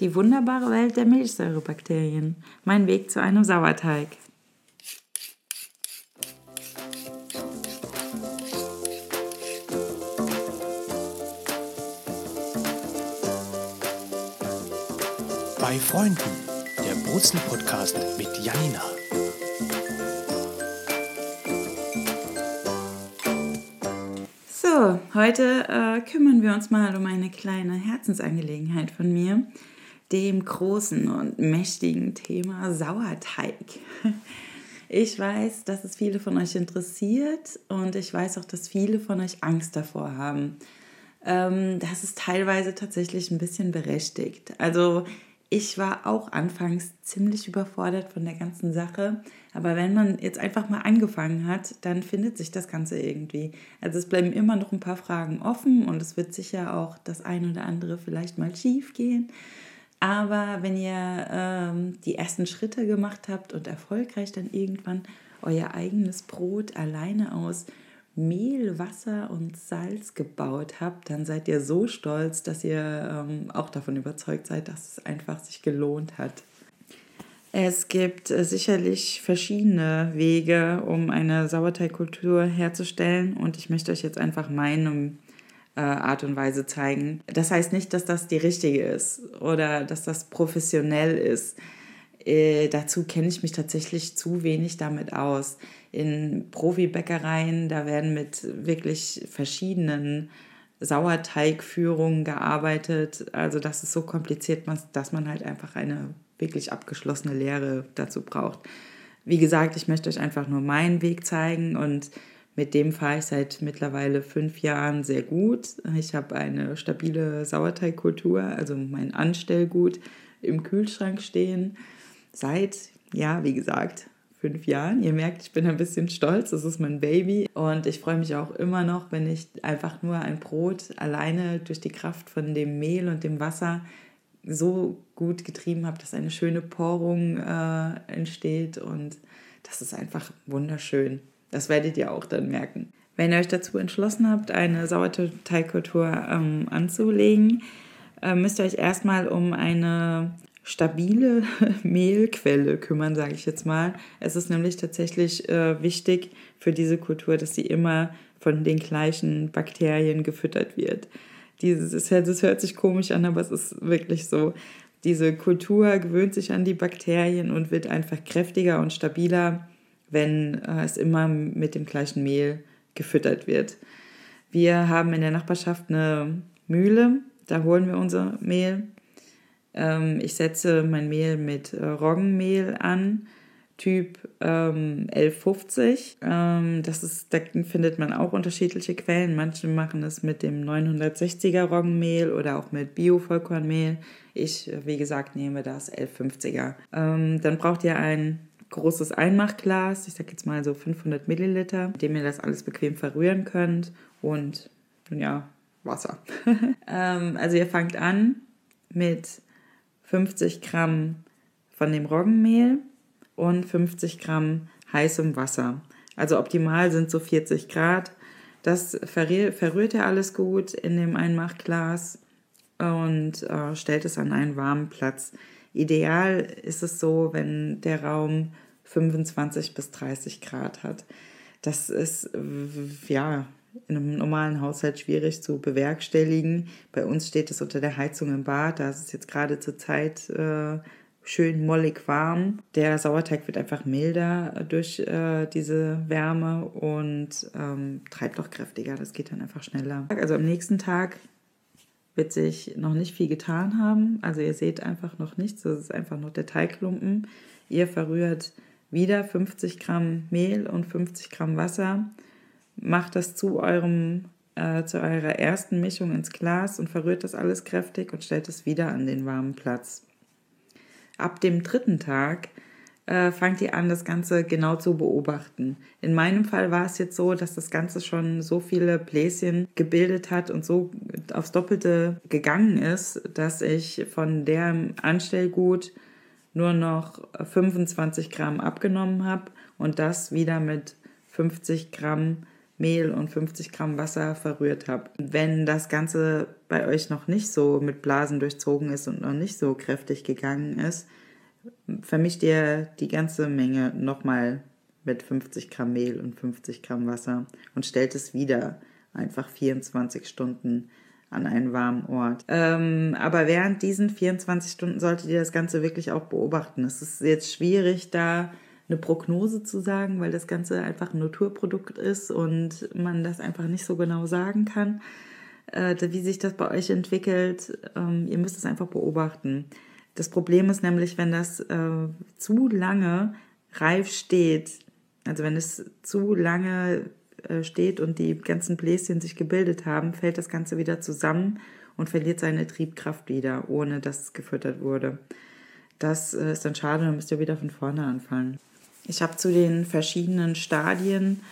Die wunderbare Welt der Milchsäurebakterien. Mein Weg zu einem Sauerteig. Bei Freunden, der Brutzel-Podcast mit Janina. So, heute äh, kümmern wir uns mal um eine kleine Herzensangelegenheit von mir dem großen und mächtigen Thema Sauerteig. Ich weiß, dass es viele von euch interessiert und ich weiß auch, dass viele von euch Angst davor haben. Ähm, das ist teilweise tatsächlich ein bisschen berechtigt. Also ich war auch anfangs ziemlich überfordert von der ganzen Sache, aber wenn man jetzt einfach mal angefangen hat, dann findet sich das Ganze irgendwie. Also es bleiben immer noch ein paar Fragen offen und es wird sicher auch das ein oder andere vielleicht mal schief gehen. Aber wenn ihr ähm, die ersten Schritte gemacht habt und erfolgreich dann irgendwann euer eigenes Brot alleine aus Mehl, Wasser und Salz gebaut habt, dann seid ihr so stolz, dass ihr ähm, auch davon überzeugt seid, dass es einfach sich gelohnt hat. Es gibt äh, sicherlich verschiedene Wege, um eine Sauerteigkultur herzustellen und ich möchte euch jetzt einfach meinen äh, Art und Weise zeigen. Das heißt nicht, dass das die richtige ist oder dass das professionell ist. Äh, dazu kenne ich mich tatsächlich zu wenig damit aus. In Profibäckereien, da werden mit wirklich verschiedenen Sauerteigführungen gearbeitet. Also das ist so kompliziert, dass man halt einfach eine wirklich abgeschlossene Lehre dazu braucht. Wie gesagt, ich möchte euch einfach nur meinen Weg zeigen und mit dem fahre ich seit mittlerweile fünf Jahren sehr gut. Ich habe eine stabile Sauerteigkultur, also mein Anstellgut im Kühlschrank stehen. Seit, ja, wie gesagt, fünf Jahren. Ihr merkt, ich bin ein bisschen stolz, das ist mein Baby. Und ich freue mich auch immer noch, wenn ich einfach nur ein Brot alleine durch die Kraft von dem Mehl und dem Wasser so gut getrieben habe, dass eine schöne Porung äh, entsteht. Und das ist einfach wunderschön. Das werdet ihr auch dann merken. Wenn ihr euch dazu entschlossen habt, eine Sauerteigkultur ähm, anzulegen, äh, müsst ihr euch erstmal um eine stabile Mehlquelle kümmern, sage ich jetzt mal. Es ist nämlich tatsächlich äh, wichtig für diese Kultur, dass sie immer von den gleichen Bakterien gefüttert wird. Dieses, das hört sich komisch an, aber es ist wirklich so. Diese Kultur gewöhnt sich an die Bakterien und wird einfach kräftiger und stabiler wenn äh, es immer mit dem gleichen Mehl gefüttert wird. Wir haben in der Nachbarschaft eine Mühle, da holen wir unser Mehl. Ähm, ich setze mein Mehl mit äh, Roggenmehl an, Typ ähm, 1150. Ähm, das ist, da findet man auch unterschiedliche Quellen. Manche machen es mit dem 960er Roggenmehl oder auch mit Bio-Vollkornmehl. Ich, wie gesagt, nehme das 1150er. Ähm, dann braucht ihr ein großes Einmachglas, ich sag jetzt mal so 500 Milliliter, mit dem ihr das alles bequem verrühren könnt und ja, Wasser. ähm, also ihr fangt an mit 50 Gramm von dem Roggenmehl und 50 Gramm heißem Wasser. Also optimal sind so 40 Grad. Das verrührt ihr alles gut in dem Einmachglas und äh, stellt es an einen warmen Platz. Ideal ist es so, wenn der Raum 25 bis 30 Grad hat. Das ist ja in einem normalen Haushalt schwierig zu bewerkstelligen. Bei uns steht es unter der Heizung im Bad. Da ist es jetzt gerade zur Zeit äh, schön mollig warm. Der Sauerteig wird einfach milder durch äh, diese Wärme und ähm, treibt auch kräftiger. Das geht dann einfach schneller. Also am nächsten Tag wird sich noch nicht viel getan haben. Also ihr seht einfach noch nichts, das ist einfach noch der Teigklumpen. Ihr verrührt wieder 50 Gramm Mehl und 50 Gramm Wasser. Macht das zu eurem äh, zu eurer ersten Mischung ins Glas und verrührt das alles kräftig und stellt es wieder an den warmen Platz. Ab dem dritten Tag äh, fangt ihr an, das Ganze genau zu beobachten. In meinem Fall war es jetzt so, dass das Ganze schon so viele Bläschen gebildet hat und so aufs Doppelte gegangen ist, dass ich von der Anstellgut nur noch 25 Gramm abgenommen habe und das wieder mit 50 Gramm Mehl und 50 Gramm Wasser verrührt habe. Wenn das Ganze bei euch noch nicht so mit Blasen durchzogen ist und noch nicht so kräftig gegangen ist, vermischt ihr die ganze Menge nochmal mit 50 Gramm Mehl und 50 Gramm Wasser und stellt es wieder einfach 24 Stunden an einen warmen Ort. Ähm, aber während diesen 24 Stunden solltet ihr das Ganze wirklich auch beobachten. Es ist jetzt schwierig, da eine Prognose zu sagen, weil das Ganze einfach ein Naturprodukt ist und man das einfach nicht so genau sagen kann, äh, wie sich das bei euch entwickelt. Ähm, ihr müsst es einfach beobachten. Das Problem ist nämlich, wenn das äh, zu lange reif steht, also wenn es zu lange äh, steht und die ganzen Bläschen sich gebildet haben, fällt das Ganze wieder zusammen und verliert seine Triebkraft wieder, ohne dass es gefüttert wurde. Das äh, ist dann schade, dann müsst ihr wieder von vorne anfangen. Ich habe zu den verschiedenen Stadien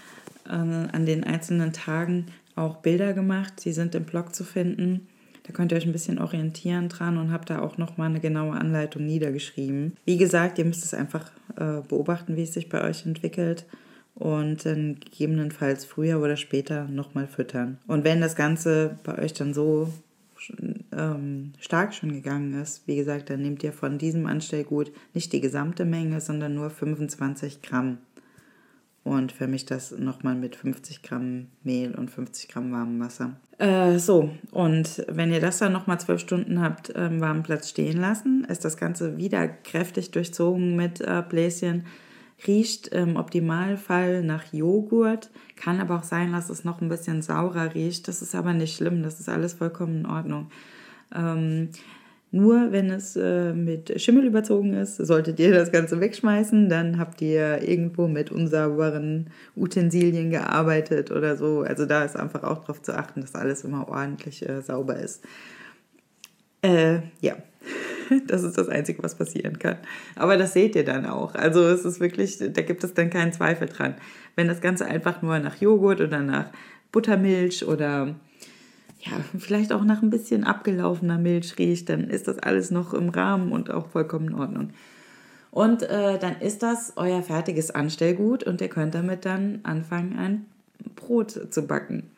äh, an den einzelnen Tagen auch Bilder gemacht. Sie sind im Blog zu finden. Da könnt ihr euch ein bisschen orientieren dran und habt da auch nochmal eine genaue Anleitung niedergeschrieben. Wie gesagt, ihr müsst es einfach äh, beobachten, wie es sich bei euch entwickelt und dann gegebenenfalls früher oder später nochmal füttern. Und wenn das Ganze bei euch dann so ähm, stark schon gegangen ist, wie gesagt, dann nehmt ihr von diesem Anstellgut nicht die gesamte Menge, sondern nur 25 Gramm und vermischt das nochmal mit 50 Gramm Mehl und 50 Gramm warmem Wasser. Äh, so, und wenn ihr das dann nochmal zwölf Stunden habt ähm, warmen Platz stehen lassen, ist das Ganze wieder kräftig durchzogen mit äh, Bläschen riecht im Optimalfall nach Joghurt, kann aber auch sein, dass es noch ein bisschen saurer riecht. Das ist aber nicht schlimm, das ist alles vollkommen in Ordnung. Ähm, nur wenn es äh, mit Schimmel überzogen ist, solltet ihr das Ganze wegschmeißen. Dann habt ihr irgendwo mit unsauberen Utensilien gearbeitet oder so. Also da ist einfach auch darauf zu achten, dass alles immer ordentlich äh, sauber ist. Äh, ja. Das ist das Einzige, was passieren kann. Aber das seht ihr dann auch. Also es ist wirklich, da gibt es dann keinen Zweifel dran. Wenn das Ganze einfach nur nach Joghurt oder nach Buttermilch oder ja, vielleicht auch nach ein bisschen abgelaufener Milch riecht, dann ist das alles noch im Rahmen und auch vollkommen in Ordnung. Und äh, dann ist das euer fertiges Anstellgut und ihr könnt damit dann anfangen, ein Brot zu backen.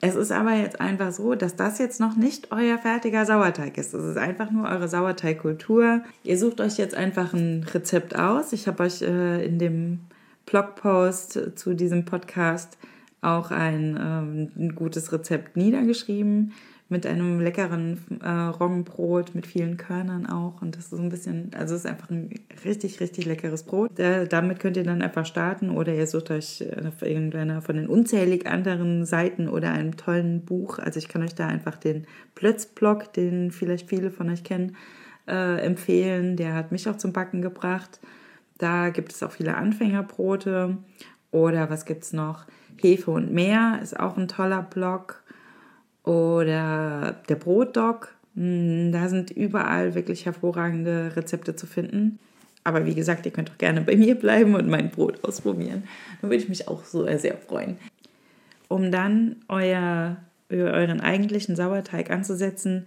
Es ist aber jetzt einfach so, dass das jetzt noch nicht euer fertiger Sauerteig ist. Es ist einfach nur eure Sauerteigkultur. Ihr sucht euch jetzt einfach ein Rezept aus. Ich habe euch äh, in dem Blogpost zu diesem Podcast auch ein, ähm, ein gutes Rezept niedergeschrieben mit einem leckeren äh, Roggenbrot mit vielen Körnern auch. Und das ist ein bisschen, also es ist einfach ein richtig, richtig leckeres Brot. Äh, damit könnt ihr dann einfach starten oder ihr sucht euch auf irgendeiner von den unzählig anderen Seiten oder einem tollen Buch. Also ich kann euch da einfach den Plötzblock, den vielleicht viele von euch kennen, äh, empfehlen. Der hat mich auch zum Backen gebracht. Da gibt es auch viele Anfängerbrote. Oder was gibt es noch? Hefe und Meer ist auch ein toller Blog oder der Brotdog. Hm, da sind überall wirklich hervorragende Rezepte zu finden. Aber wie gesagt, ihr könnt auch gerne bei mir bleiben und mein Brot ausprobieren. Da würde ich mich auch so sehr freuen. Um dann euer, euren eigentlichen Sauerteig anzusetzen,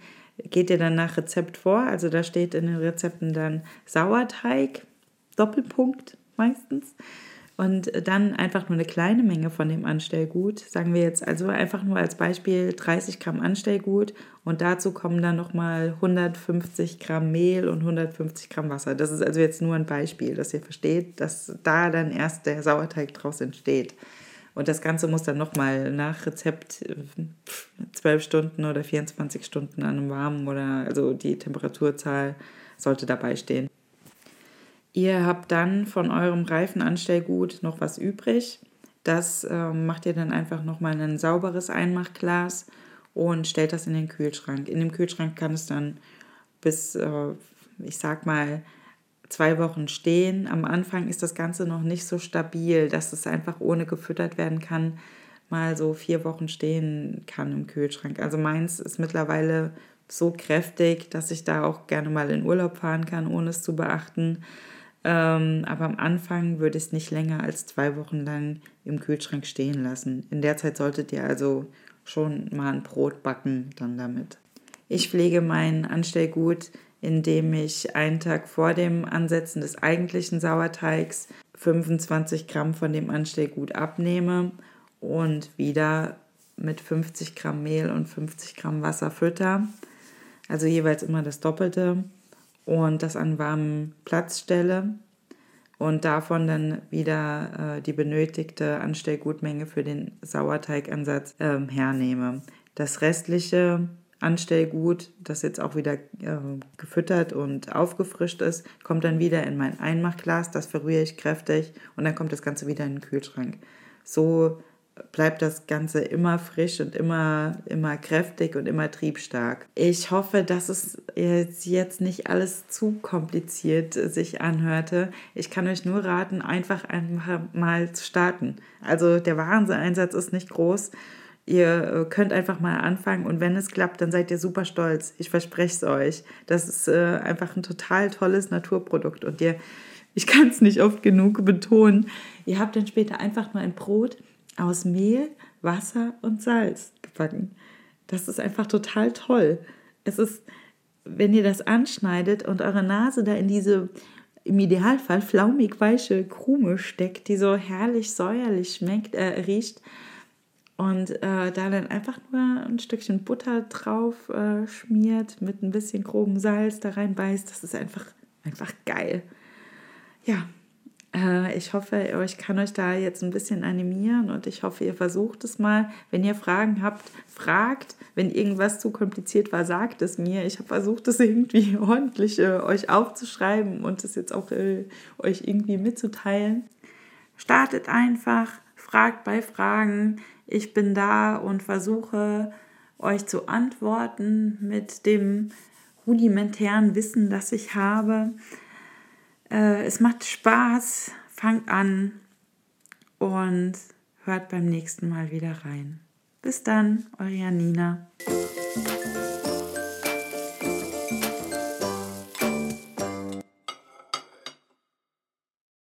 geht ihr dann nach Rezept vor. Also da steht in den Rezepten dann Sauerteig, Doppelpunkt meistens. Und dann einfach nur eine kleine Menge von dem Anstellgut, sagen wir jetzt also einfach nur als Beispiel 30 Gramm Anstellgut und dazu kommen dann nochmal 150 Gramm Mehl und 150 Gramm Wasser. Das ist also jetzt nur ein Beispiel, dass ihr versteht, dass da dann erst der Sauerteig draus entsteht. Und das Ganze muss dann nochmal nach Rezept 12 Stunden oder 24 Stunden an einem warmen oder also die Temperaturzahl sollte dabei stehen. Ihr habt dann von eurem Reifenanstellgut noch was übrig. Das äh, macht ihr dann einfach nochmal in ein sauberes Einmachglas und stellt das in den Kühlschrank. In dem Kühlschrank kann es dann bis, äh, ich sag mal, zwei Wochen stehen. Am Anfang ist das Ganze noch nicht so stabil, dass es einfach ohne gefüttert werden kann, mal so vier Wochen stehen kann im Kühlschrank. Also meins ist mittlerweile so kräftig, dass ich da auch gerne mal in Urlaub fahren kann, ohne es zu beachten. Ähm, aber am Anfang würde ich es nicht länger als zwei Wochen lang im Kühlschrank stehen lassen. In der Zeit solltet ihr also schon mal ein Brot backen dann damit. Ich pflege mein Anstellgut, indem ich einen Tag vor dem Ansetzen des eigentlichen Sauerteigs 25 Gramm von dem Anstellgut abnehme und wieder mit 50 Gramm Mehl und 50 Gramm Wasser fütter. Also jeweils immer das Doppelte und das an warmem Platz stelle und davon dann wieder äh, die benötigte Anstellgutmenge für den Sauerteigansatz äh, hernehme. Das restliche Anstellgut, das jetzt auch wieder äh, gefüttert und aufgefrischt ist, kommt dann wieder in mein Einmachglas, das verrühre ich kräftig und dann kommt das Ganze wieder in den Kühlschrank. So bleibt das Ganze immer frisch und immer, immer kräftig und immer triebstark. Ich hoffe, dass es jetzt nicht alles zu kompliziert sich anhörte. Ich kann euch nur raten, einfach mal zu starten. Also der Wareneinsatz ist nicht groß. Ihr äh, könnt einfach mal anfangen und wenn es klappt, dann seid ihr super stolz. Ich verspreche es euch. Das ist äh, einfach ein total tolles Naturprodukt und ihr, ich kann es nicht oft genug betonen, ihr habt dann später einfach nur ein Brot aus Mehl, Wasser und Salz gebacken. Das ist einfach total toll. Es ist, wenn ihr das anschneidet und eure Nase da in diese im Idealfall flaumig weiche Krume steckt, die so herrlich säuerlich schmeckt, äh, riecht und äh, da dann einfach nur ein Stückchen Butter drauf äh, schmiert mit ein bisschen grobem Salz da reinbeißt, das ist einfach einfach geil. Ja, ich hoffe, ich kann euch da jetzt ein bisschen animieren und ich hoffe, ihr versucht es mal. Wenn ihr Fragen habt, fragt. Wenn irgendwas zu kompliziert war, sagt es mir. Ich habe versucht, es irgendwie ordentlich äh, euch aufzuschreiben und es jetzt auch äh, euch irgendwie mitzuteilen. Startet einfach, fragt bei Fragen. Ich bin da und versuche euch zu antworten mit dem rudimentären Wissen, das ich habe. Äh, es macht Spaß. Fangt an und hört beim nächsten Mal wieder rein. Bis dann, eure Janina.